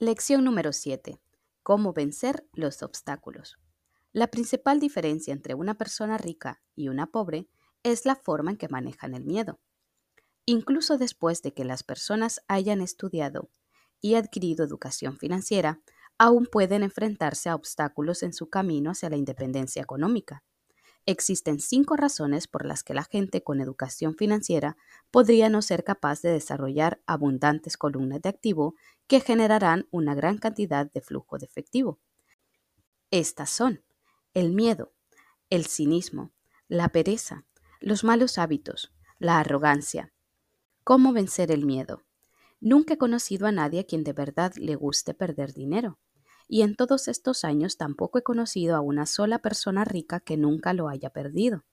Lección número 7. Cómo vencer los obstáculos. La principal diferencia entre una persona rica y una pobre es la forma en que manejan el miedo. Incluso después de que las personas hayan estudiado y adquirido educación financiera, aún pueden enfrentarse a obstáculos en su camino hacia la independencia económica. Existen cinco razones por las que la gente con educación financiera podría no ser capaz de desarrollar abundantes columnas de activo que generarán una gran cantidad de flujo de efectivo. Estas son el miedo, el cinismo, la pereza, los malos hábitos, la arrogancia. ¿Cómo vencer el miedo? Nunca he conocido a nadie a quien de verdad le guste perder dinero y en todos estos años tampoco he conocido a una sola persona rica que nunca lo haya perdido.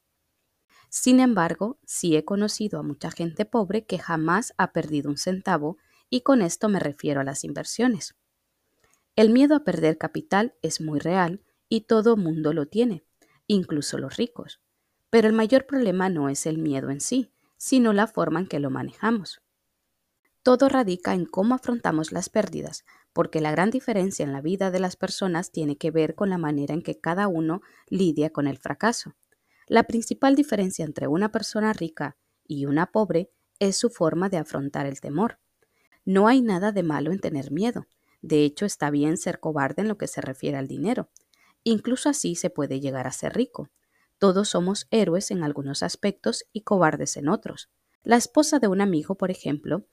Sin embargo, sí he conocido a mucha gente pobre que jamás ha perdido un centavo y con esto me refiero a las inversiones. El miedo a perder capital es muy real y todo mundo lo tiene, incluso los ricos. Pero el mayor problema no es el miedo en sí, sino la forma en que lo manejamos. Todo radica en cómo afrontamos las pérdidas, porque la gran diferencia en la vida de las personas tiene que ver con la manera en que cada uno lidia con el fracaso. La principal diferencia entre una persona rica y una pobre es su forma de afrontar el temor. No hay nada de malo en tener miedo. De hecho, está bien ser cobarde en lo que se refiere al dinero. Incluso así se puede llegar a ser rico. Todos somos héroes en algunos aspectos y cobardes en otros. La esposa de un amigo, por ejemplo,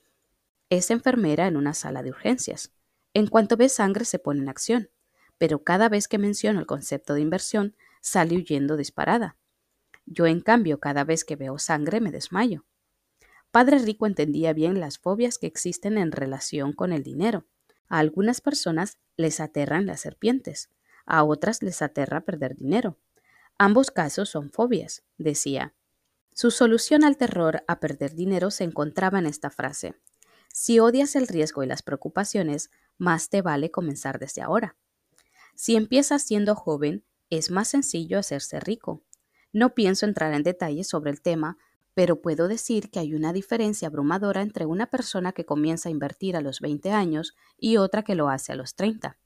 es enfermera en una sala de urgencias. En cuanto ve sangre se pone en acción, pero cada vez que menciono el concepto de inversión sale huyendo disparada. Yo, en cambio, cada vez que veo sangre me desmayo. Padre Rico entendía bien las fobias que existen en relación con el dinero. A algunas personas les aterran las serpientes, a otras les aterra perder dinero. Ambos casos son fobias, decía. Su solución al terror a perder dinero se encontraba en esta frase. Si odias el riesgo y las preocupaciones, más te vale comenzar desde ahora. Si empiezas siendo joven, es más sencillo hacerse rico. No pienso entrar en detalles sobre el tema, pero puedo decir que hay una diferencia abrumadora entre una persona que comienza a invertir a los 20 años y otra que lo hace a los 30.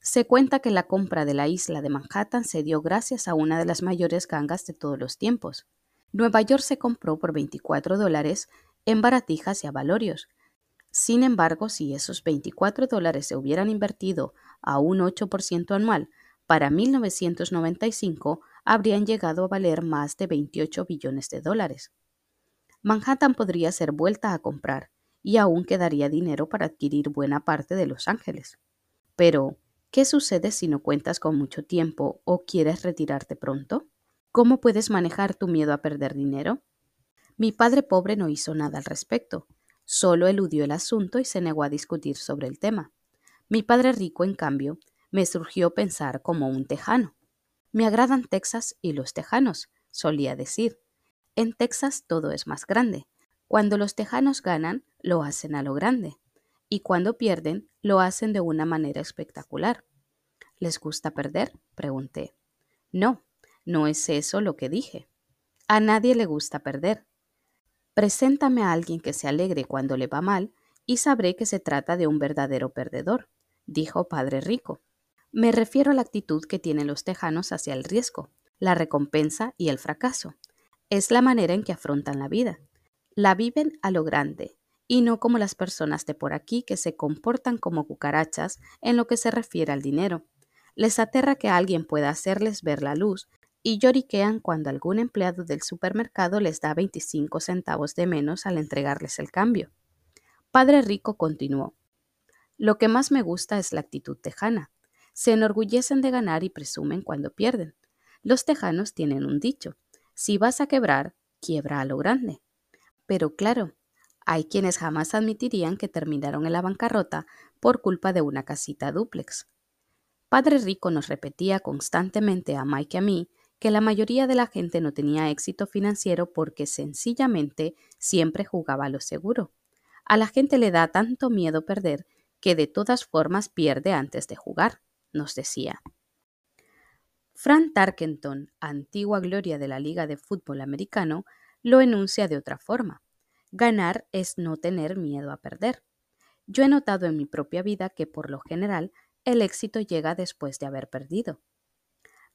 Se cuenta que la compra de la isla de Manhattan se dio gracias a una de las mayores gangas de todos los tiempos. Nueva York se compró por 24 dólares en baratijas y avalorios, sin embargo, si esos 24 dólares se hubieran invertido a un 8% anual, para 1995 habrían llegado a valer más de 28 billones de dólares. Manhattan podría ser vuelta a comprar y aún quedaría dinero para adquirir buena parte de Los Ángeles. Pero, ¿qué sucede si no cuentas con mucho tiempo o quieres retirarte pronto? ¿Cómo puedes manejar tu miedo a perder dinero? Mi padre pobre no hizo nada al respecto. Solo eludió el asunto y se negó a discutir sobre el tema. Mi padre rico, en cambio, me surgió pensar como un tejano. Me agradan Texas y los tejanos, solía decir. En Texas todo es más grande. Cuando los tejanos ganan, lo hacen a lo grande. Y cuando pierden, lo hacen de una manera espectacular. ¿Les gusta perder? pregunté. No, no es eso lo que dije. A nadie le gusta perder. Preséntame a alguien que se alegre cuando le va mal y sabré que se trata de un verdadero perdedor, dijo Padre Rico. Me refiero a la actitud que tienen los tejanos hacia el riesgo, la recompensa y el fracaso. Es la manera en que afrontan la vida. La viven a lo grande, y no como las personas de por aquí que se comportan como cucarachas en lo que se refiere al dinero. Les aterra que alguien pueda hacerles ver la luz y lloriquean cuando algún empleado del supermercado les da 25 centavos de menos al entregarles el cambio. Padre Rico continuó. Lo que más me gusta es la actitud tejana. Se enorgullecen de ganar y presumen cuando pierden. Los tejanos tienen un dicho. Si vas a quebrar, quiebra a lo grande. Pero claro, hay quienes jamás admitirían que terminaron en la bancarrota por culpa de una casita dúplex. Padre Rico nos repetía constantemente a Mike y a mí que la mayoría de la gente no tenía éxito financiero porque sencillamente siempre jugaba a lo seguro. A la gente le da tanto miedo perder que de todas formas pierde antes de jugar, nos decía. Frank Tarkenton, antigua gloria de la Liga de Fútbol Americano, lo enuncia de otra forma. Ganar es no tener miedo a perder. yo he notado en mi propia vida que por lo general el éxito llega después de haber perdido.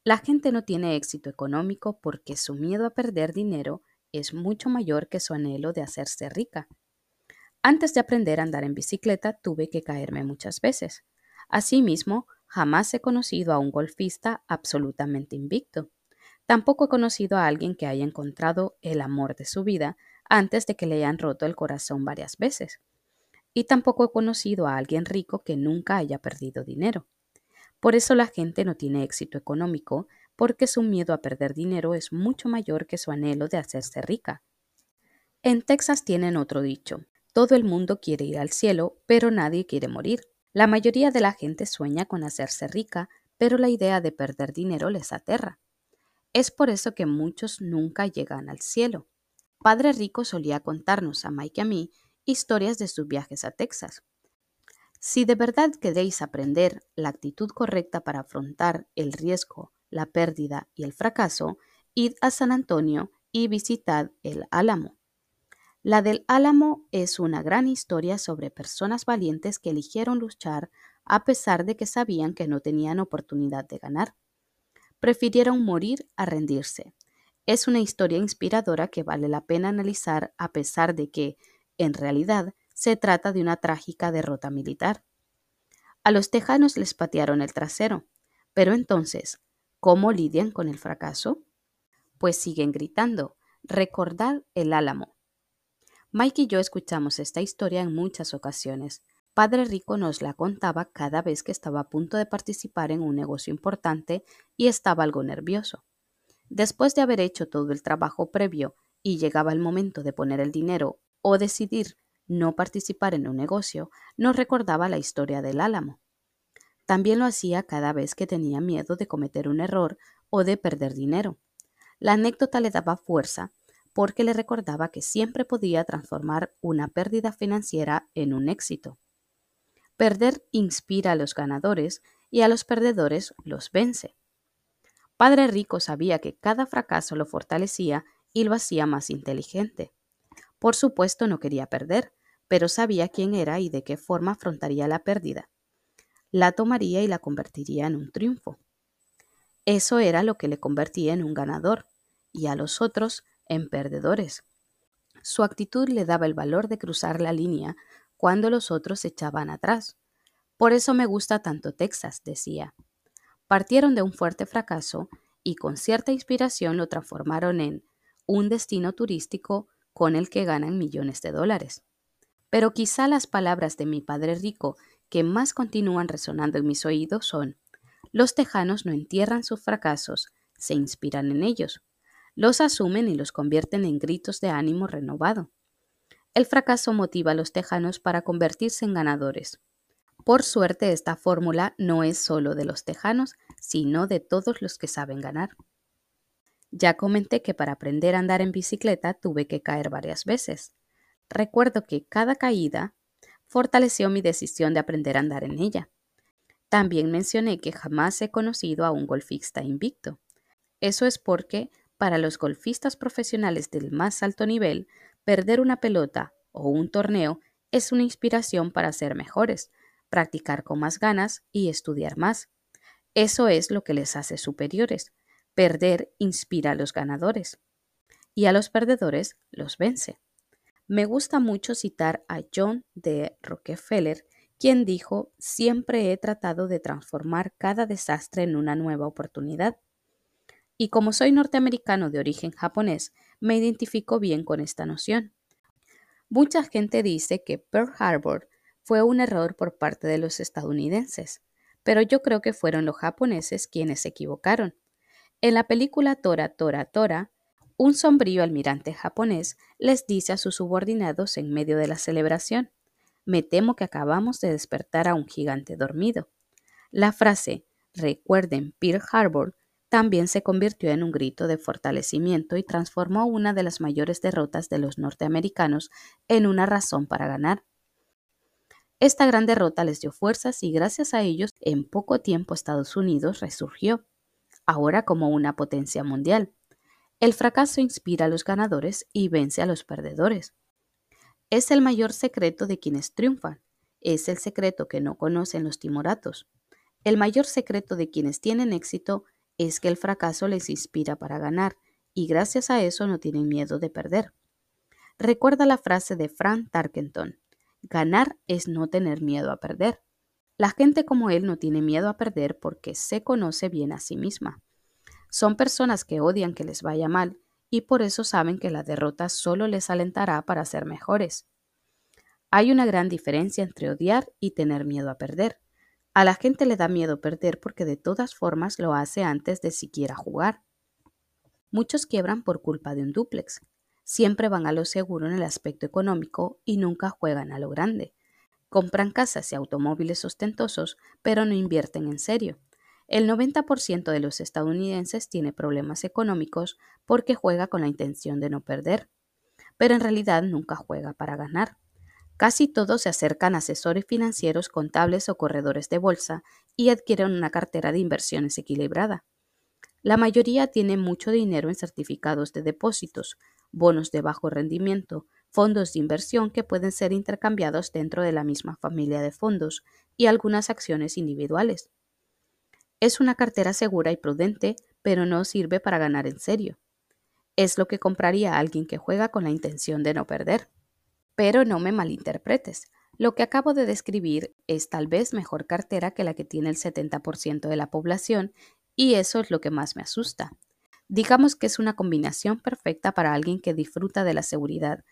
La gente no tiene éxito económico porque su miedo a perder dinero es mucho mayor que su anhelo de hacerse rica. Antes de aprender a andar en bicicleta tuve que caerme muchas veces. Asimismo, jamás he conocido a un golfista absolutamente invicto. Tampoco he conocido a alguien que haya encontrado el amor de su vida antes de que le hayan roto el corazón varias veces. Y tampoco he conocido a alguien rico que nunca haya perdido dinero. Por eso la gente no tiene éxito económico, porque su miedo a perder dinero es mucho mayor que su anhelo de hacerse rica. En Texas tienen otro dicho, todo el mundo quiere ir al cielo, pero nadie quiere morir. La mayoría de la gente sueña con hacerse rica, pero la idea de perder dinero les aterra. Es por eso que muchos nunca llegan al cielo. Padre Rico solía contarnos a Mike y a mí historias de sus viajes a Texas. Si de verdad queréis aprender la actitud correcta para afrontar el riesgo, la pérdida y el fracaso, id a San Antonio y visitad el Álamo. La del Álamo es una gran historia sobre personas valientes que eligieron luchar a pesar de que sabían que no tenían oportunidad de ganar. Prefirieron morir a rendirse es una historia inspiradora que vale la pena analizar a pesar de que, en realidad, se trata de una trágica derrota militar. A los tejanos les patearon el trasero, pero entonces, ¿cómo lidian con el fracaso? Pues siguen gritando, recordad el álamo. Mike y yo escuchamos esta historia en muchas ocasiones. Padre Rico nos la contaba cada vez que estaba a punto de participar en un negocio importante y estaba algo nervioso. Después de haber hecho todo el trabajo previo y llegaba el momento de poner el dinero o decidir no participar en un negocio, nos recordaba la historia del álamo. También lo hacía cada vez que tenía miedo de cometer un error o de perder dinero. La anécdota le daba fuerza porque le recordaba que siempre podía transformar una pérdida financiera en un éxito. Perder inspira a los ganadores y a los perdedores los vence. Padre Rico sabía que cada fracaso lo fortalecía y lo hacía más inteligente. Por supuesto no quería perder, pero sabía quién era y de qué forma afrontaría la pérdida. La tomaría y la convertiría en un triunfo. Eso era lo que le convertía en un ganador y a los otros en perdedores. Su actitud le daba el valor de cruzar la línea cuando los otros se echaban atrás. Por eso me gusta tanto Texas, decía partieron de un fuerte fracaso y con cierta inspiración lo transformaron en un destino turístico con el que ganan millones de dólares. Pero quizá las palabras de mi padre rico que más continúan resonando en mis oídos son, los tejanos no entierran sus fracasos, se inspiran en ellos, los asumen y los convierten en gritos de ánimo renovado. El fracaso motiva a los tejanos para convertirse en ganadores. Por suerte, esta fórmula no es solo de los tejanos, sino de todos los que saben ganar. Ya comenté que para aprender a andar en bicicleta tuve que caer varias veces. Recuerdo que cada caída fortaleció mi decisión de aprender a andar en ella. También mencioné que jamás he conocido a un golfista invicto. Eso es porque, para los golfistas profesionales del más alto nivel, perder una pelota o un torneo es una inspiración para ser mejores, practicar con más ganas y estudiar más. Eso es lo que les hace superiores. Perder inspira a los ganadores y a los perdedores los vence. Me gusta mucho citar a John D. Rockefeller, quien dijo, siempre he tratado de transformar cada desastre en una nueva oportunidad. Y como soy norteamericano de origen japonés, me identifico bien con esta noción. Mucha gente dice que Pearl Harbor fue un error por parte de los estadounidenses, pero yo creo que fueron los japoneses quienes se equivocaron. En la película Tora Tora Tora, un sombrío almirante japonés les dice a sus subordinados en medio de la celebración, me temo que acabamos de despertar a un gigante dormido. La frase, recuerden Pearl Harbor, también se convirtió en un grito de fortalecimiento y transformó una de las mayores derrotas de los norteamericanos en una razón para ganar. Esta gran derrota les dio fuerzas y gracias a ellos en poco tiempo Estados Unidos resurgió, ahora como una potencia mundial. El fracaso inspira a los ganadores y vence a los perdedores. Es el mayor secreto de quienes triunfan, es el secreto que no conocen los timoratos. El mayor secreto de quienes tienen éxito es que el fracaso les inspira para ganar y gracias a eso no tienen miedo de perder. Recuerda la frase de Frank Tarkenton, ganar es no tener miedo a perder. La gente como él no tiene miedo a perder porque se conoce bien a sí misma. Son personas que odian que les vaya mal y por eso saben que la derrota solo les alentará para ser mejores. Hay una gran diferencia entre odiar y tener miedo a perder. A la gente le da miedo perder porque de todas formas lo hace antes de siquiera jugar. Muchos quiebran por culpa de un duplex. Siempre van a lo seguro en el aspecto económico y nunca juegan a lo grande. Compran casas y automóviles ostentosos, pero no invierten en serio. El 90% de los estadounidenses tiene problemas económicos porque juega con la intención de no perder, pero en realidad nunca juega para ganar. Casi todos se acercan a asesores financieros, contables o corredores de bolsa y adquieren una cartera de inversiones equilibrada. La mayoría tiene mucho dinero en certificados de depósitos, bonos de bajo rendimiento, fondos de inversión que pueden ser intercambiados dentro de la misma familia de fondos y algunas acciones individuales. Es una cartera segura y prudente, pero no sirve para ganar en serio. Es lo que compraría alguien que juega con la intención de no perder. Pero no me malinterpretes. Lo que acabo de describir es tal vez mejor cartera que la que tiene el 70% de la población y eso es lo que más me asusta. Digamos que es una combinación perfecta para alguien que disfruta de la seguridad,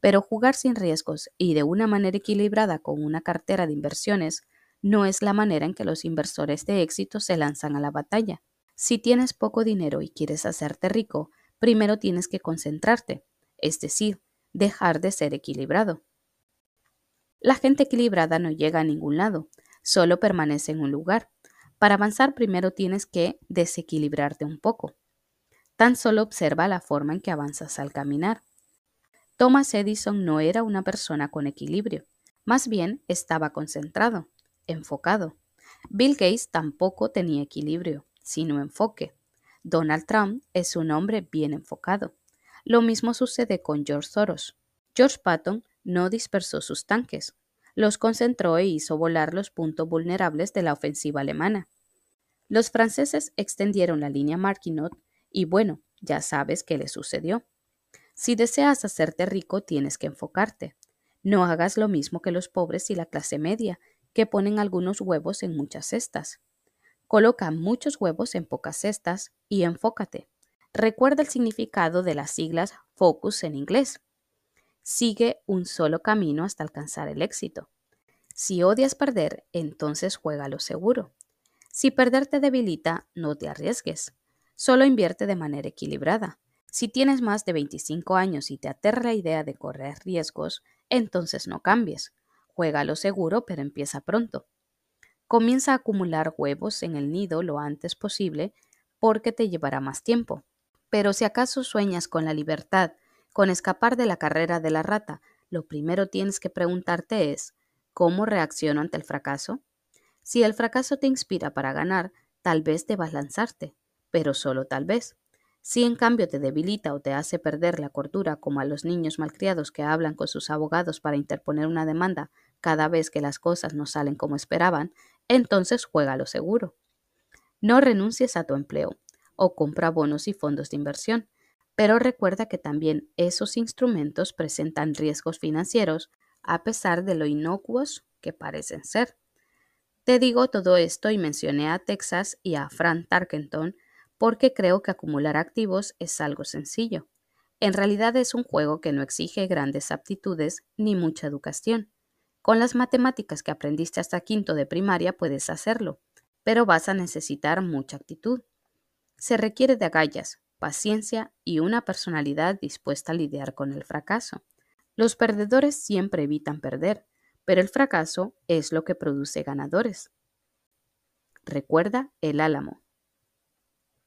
pero jugar sin riesgos y de una manera equilibrada con una cartera de inversiones no es la manera en que los inversores de éxito se lanzan a la batalla. Si tienes poco dinero y quieres hacerte rico, primero tienes que concentrarte, es decir, dejar de ser equilibrado. La gente equilibrada no llega a ningún lado, solo permanece en un lugar. Para avanzar primero tienes que desequilibrarte un poco. Tan solo observa la forma en que avanzas al caminar. Thomas Edison no era una persona con equilibrio, más bien estaba concentrado enfocado. Bill Gates tampoco tenía equilibrio, sino enfoque. Donald Trump es un hombre bien enfocado. Lo mismo sucede con George Soros. George Patton no dispersó sus tanques, los concentró e hizo volar los puntos vulnerables de la ofensiva alemana. Los franceses extendieron la línea Maginot y bueno, ya sabes qué le sucedió. Si deseas hacerte rico, tienes que enfocarte. No hagas lo mismo que los pobres y la clase media, que ponen algunos huevos en muchas cestas. Coloca muchos huevos en pocas cestas y enfócate. Recuerda el significado de las siglas FOCUS en inglés. Sigue un solo camino hasta alcanzar el éxito. Si odias perder, entonces juega lo seguro. Si perder te debilita, no te arriesgues. Solo invierte de manera equilibrada. Si tienes más de 25 años y te aterra la idea de correr riesgos, entonces no cambies. Juega lo seguro, pero empieza pronto. Comienza a acumular huevos en el nido lo antes posible porque te llevará más tiempo. Pero si acaso sueñas con la libertad, con escapar de la carrera de la rata, lo primero tienes que preguntarte es, ¿cómo reacciono ante el fracaso? Si el fracaso te inspira para ganar, tal vez debas lanzarte, pero solo tal vez. Si en cambio te debilita o te hace perder la cordura como a los niños malcriados que hablan con sus abogados para interponer una demanda cada vez que las cosas no salen como esperaban, entonces juega lo seguro. No renuncies a tu empleo o compra bonos y fondos de inversión, pero recuerda que también esos instrumentos presentan riesgos financieros a pesar de lo inocuos que parecen ser. Te digo todo esto y mencioné a Texas y a Frank Tarkenton porque creo que acumular activos es algo sencillo. En realidad es un juego que no exige grandes aptitudes ni mucha educación. Con las matemáticas que aprendiste hasta quinto de primaria puedes hacerlo, pero vas a necesitar mucha actitud. Se requiere de agallas, paciencia y una personalidad dispuesta a lidiar con el fracaso. Los perdedores siempre evitan perder, pero el fracaso es lo que produce ganadores. Recuerda el álamo.